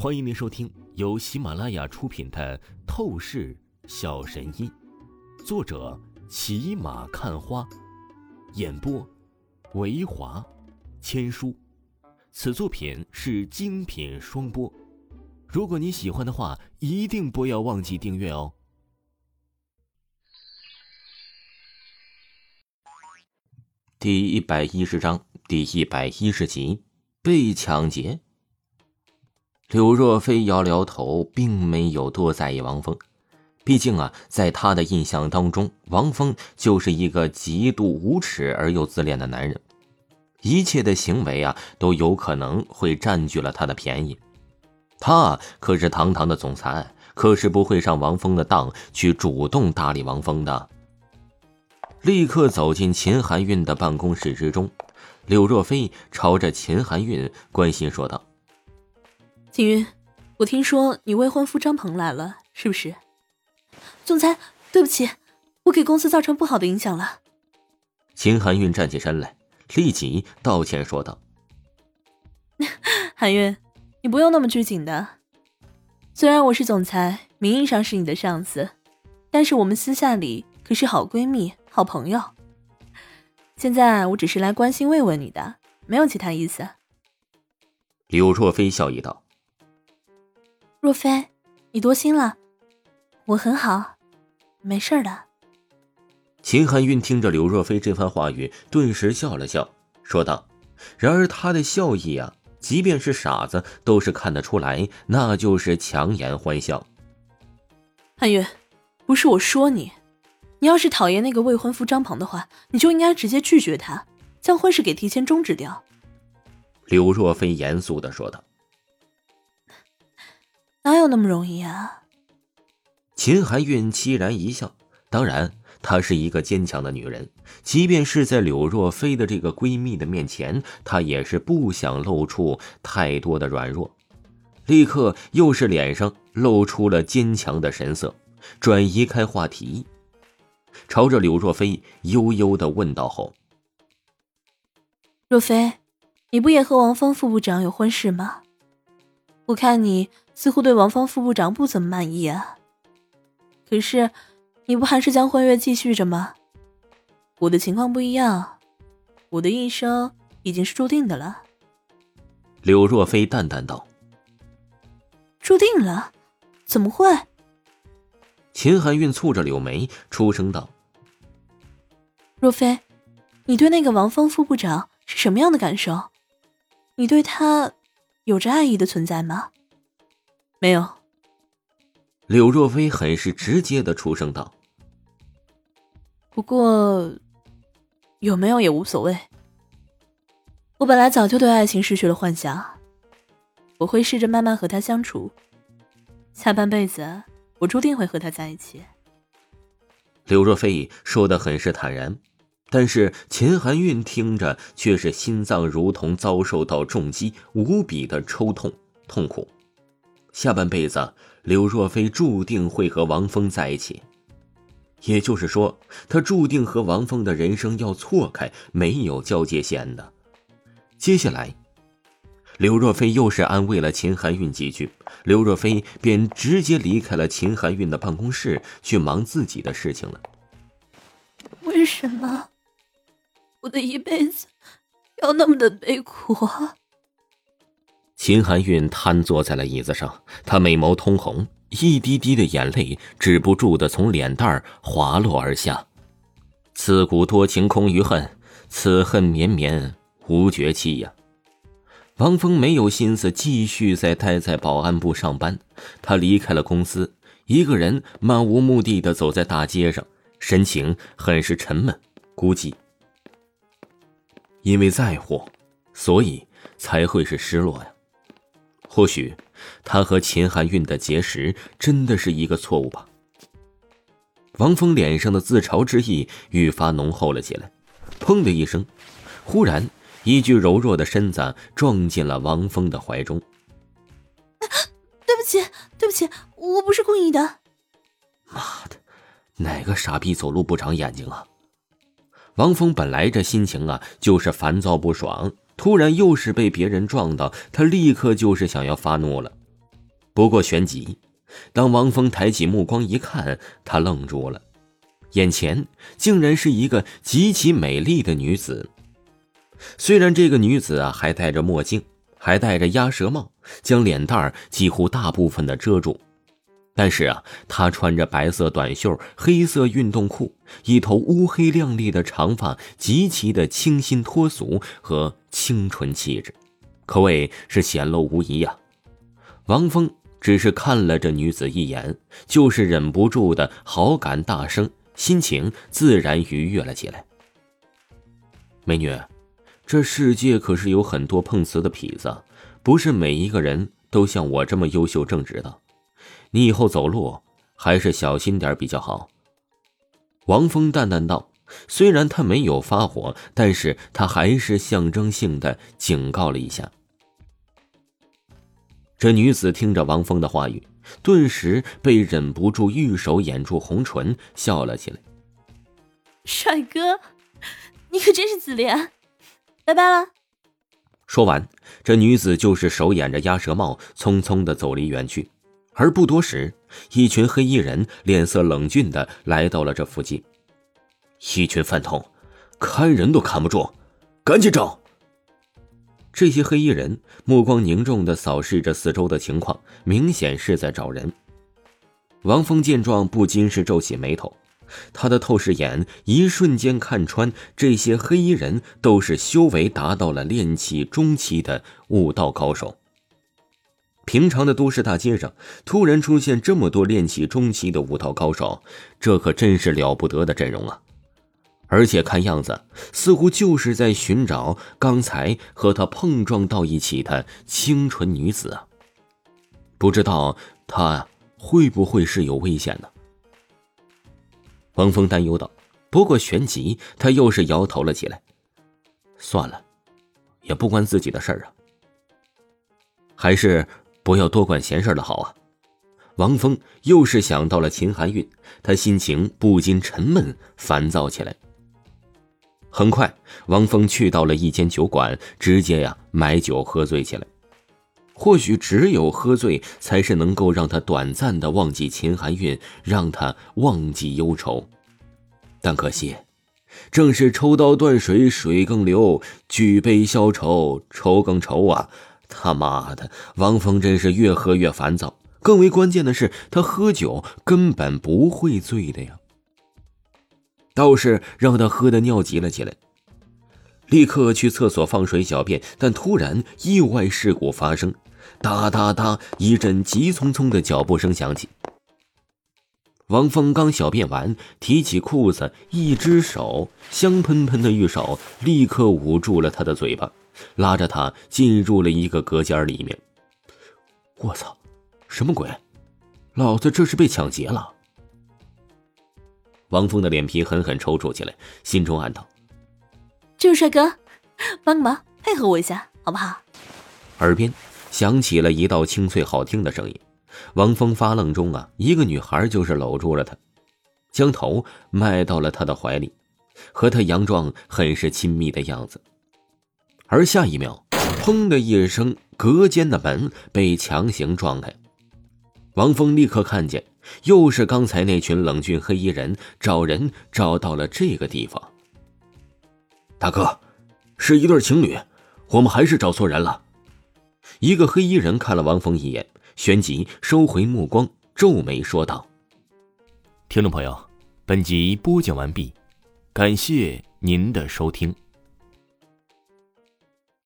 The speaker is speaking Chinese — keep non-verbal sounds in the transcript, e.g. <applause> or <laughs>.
欢迎您收听由喜马拉雅出品的《透视小神医》，作者骑马看花，演播维华千书。此作品是精品双播。如果你喜欢的话，一定不要忘记订阅哦。第一百一十章第一百一十集被抢劫。柳若飞摇了摇头，并没有多在意王峰。毕竟啊，在他的印象当中，王峰就是一个极度无耻而又自恋的男人，一切的行为啊都有可能会占据了他的便宜。他可是堂堂的总裁，可是不会上王峰的当去主动搭理王峰的。立刻走进秦含韵的办公室之中，柳若飞朝着秦含韵关心说道：“秦云，我听说你未婚夫张鹏来了，是不是？”总裁，对不起，我给公司造成不好的影响了。秦含韵站起身来，立即道歉说道：“ <laughs> 含韵，你不用那么拘谨的。虽然我是总裁，名义上是你的上司，但是我们私下里可是好闺蜜。”好朋友，现在我只是来关心慰问你的，没有其他意思。柳若飞笑意道：“若飞，你多心了，我很好，没事的。”秦含韵听着柳若飞这番话语，顿时笑了笑，说道：“然而他的笑意啊，即便是傻子都是看得出来，那就是强颜欢笑。”含韵，不是我说你。你要是讨厌那个未婚夫张鹏的话，你就应该直接拒绝他，将婚事给提前终止掉。”刘若飞严肃的说道。“哪有那么容易啊？”秦含韵凄然一笑。当然，她是一个坚强的女人，即便是在柳若飞的这个闺蜜的面前，她也是不想露出太多的软弱。立刻又是脸上露出了坚强的神色，转移开话题。朝着柳若飞悠悠的问道后，若飞，你不也和王峰副部长有婚事吗？我看你似乎对王芳副部长不怎么满意啊。可是，你不还是将婚约继续着吗？我的情况不一样，我的一生已经是注定的了。柳若飞淡淡道：“注定了？怎么会？”秦含韵蹙着柳眉，出声道：“若飞，你对那个王峰副部长是什么样的感受？你对他有着爱意的存在吗？”“没有。”柳若飞很是直接的出声道。“不过，有没有也无所谓。我本来早就对爱情失去了幻想，我会试着慢慢和他相处，下半辈子。”我注定会和他在一起。柳若飞说的很是坦然，但是秦含韵听着却是心脏如同遭受到重击，无比的抽痛痛苦。下半辈子，柳若飞注定会和王峰在一起，也就是说，他注定和王峰的人生要错开，没有交界线的。接下来。刘若飞又是安慰了秦含韵几句，刘若飞便直接离开了秦含韵的办公室，去忙自己的事情了。为什么我的一辈子要那么的悲苦？秦含韵瘫坐在了椅子上，她美眸通红，一滴滴的眼泪止不住的从脸蛋儿滑落而下。自古多情空余恨，此恨绵绵无绝期呀。王峰没有心思继续再待在保安部上班，他离开了公司，一个人漫无目的的走在大街上，神情很是沉闷孤寂。因为在乎，所以才会是失落呀。或许，他和秦含韵的结识真的是一个错误吧。王峰脸上的自嘲之意愈发浓厚了起来，砰的一声，忽然。一具柔弱的身子撞进了王峰的怀中。对不起，对不起，我不是故意的。妈的，哪个傻逼走路不长眼睛啊！王峰本来这心情啊就是烦躁不爽，突然又是被别人撞到，他立刻就是想要发怒了。不过旋即，当王峰抬起目光一看，他愣住了，眼前竟然是一个极其美丽的女子。虽然这个女子啊还戴着墨镜，还戴着鸭舌帽，将脸蛋几乎大部分的遮住，但是啊，她穿着白色短袖、黑色运动裤，一头乌黑亮丽的长发，极其的清新脱俗和清纯气质，可谓是显露无遗呀。王峰只是看了这女子一眼，就是忍不住的好感大升，心情自然愉悦了起来。美女。这世界可是有很多碰瓷的痞子，不是每一个人都像我这么优秀正直的。你以后走路还是小心点比较好。”王峰淡淡道。虽然他没有发火，但是他还是象征性的警告了一下。这女子听着王峰的话语，顿时被忍不住玉手掩住红唇，笑了起来。帅哥，你可真是自恋。拜拜了。说完，这女子就是手掩着鸭舌帽，匆匆的走离远去。而不多时，一群黑衣人脸色冷峻的来到了这附近。一群饭桶，看人都看不住，赶紧找！这些黑衣人目光凝重的扫视着四周的情况，明显是在找人。王峰见状，不禁是皱起眉头。他的透视眼一瞬间看穿，这些黑衣人都是修为达到了炼气中期的武道高手。平常的都市大街上，突然出现这么多练气中期的武道高手，这可真是了不得的阵容啊！而且看样子，似乎就是在寻找刚才和他碰撞到一起的清纯女子啊！不知道他会不会是有危险呢？王峰担忧道：“不过旋即，他又是摇头了起来。算了，也不关自己的事儿啊。还是不要多管闲事的好啊。”王峰又是想到了秦含韵，他心情不禁沉闷烦躁起来。很快，王峰去到了一间酒馆，直接呀买酒喝醉起来。或许只有喝醉，才是能够让他短暂的忘记秦含韵，让他忘记忧愁。但可惜，正是抽刀断水，水更流；举杯消愁，愁更愁啊！他妈的，王峰真是越喝越烦躁。更为关键的是，他喝酒根本不会醉的呀，倒是让他喝的尿急了起来。立刻去厕所放水小便，但突然意外事故发生。哒哒哒！一阵急匆匆的脚步声响起。王峰刚小便完，提起裤子，一只手香喷喷的玉手立刻捂住了他的嘴巴，拉着他进入了一个隔间里面。我操，什么鬼？老子这是被抢劫了！王峰的脸皮狠狠抽搐起来，心中暗道：“这位帅哥，帮个忙，配合我一下，好不好？”耳边。响起了一道清脆好听的声音，王峰发愣中啊，一个女孩就是搂住了他，将头埋到了他的怀里，和他佯装很是亲密的样子。而下一秒，砰的一声，隔间的门被强行撞开，王峰立刻看见，又是刚才那群冷峻黑衣人找人找到了这个地方。大哥，是一对情侣，我们还是找错人了。一个黑衣人看了王峰一眼，旋即收回目光，皱眉说道：“听众朋友，本集播讲完毕，感谢您的收听。”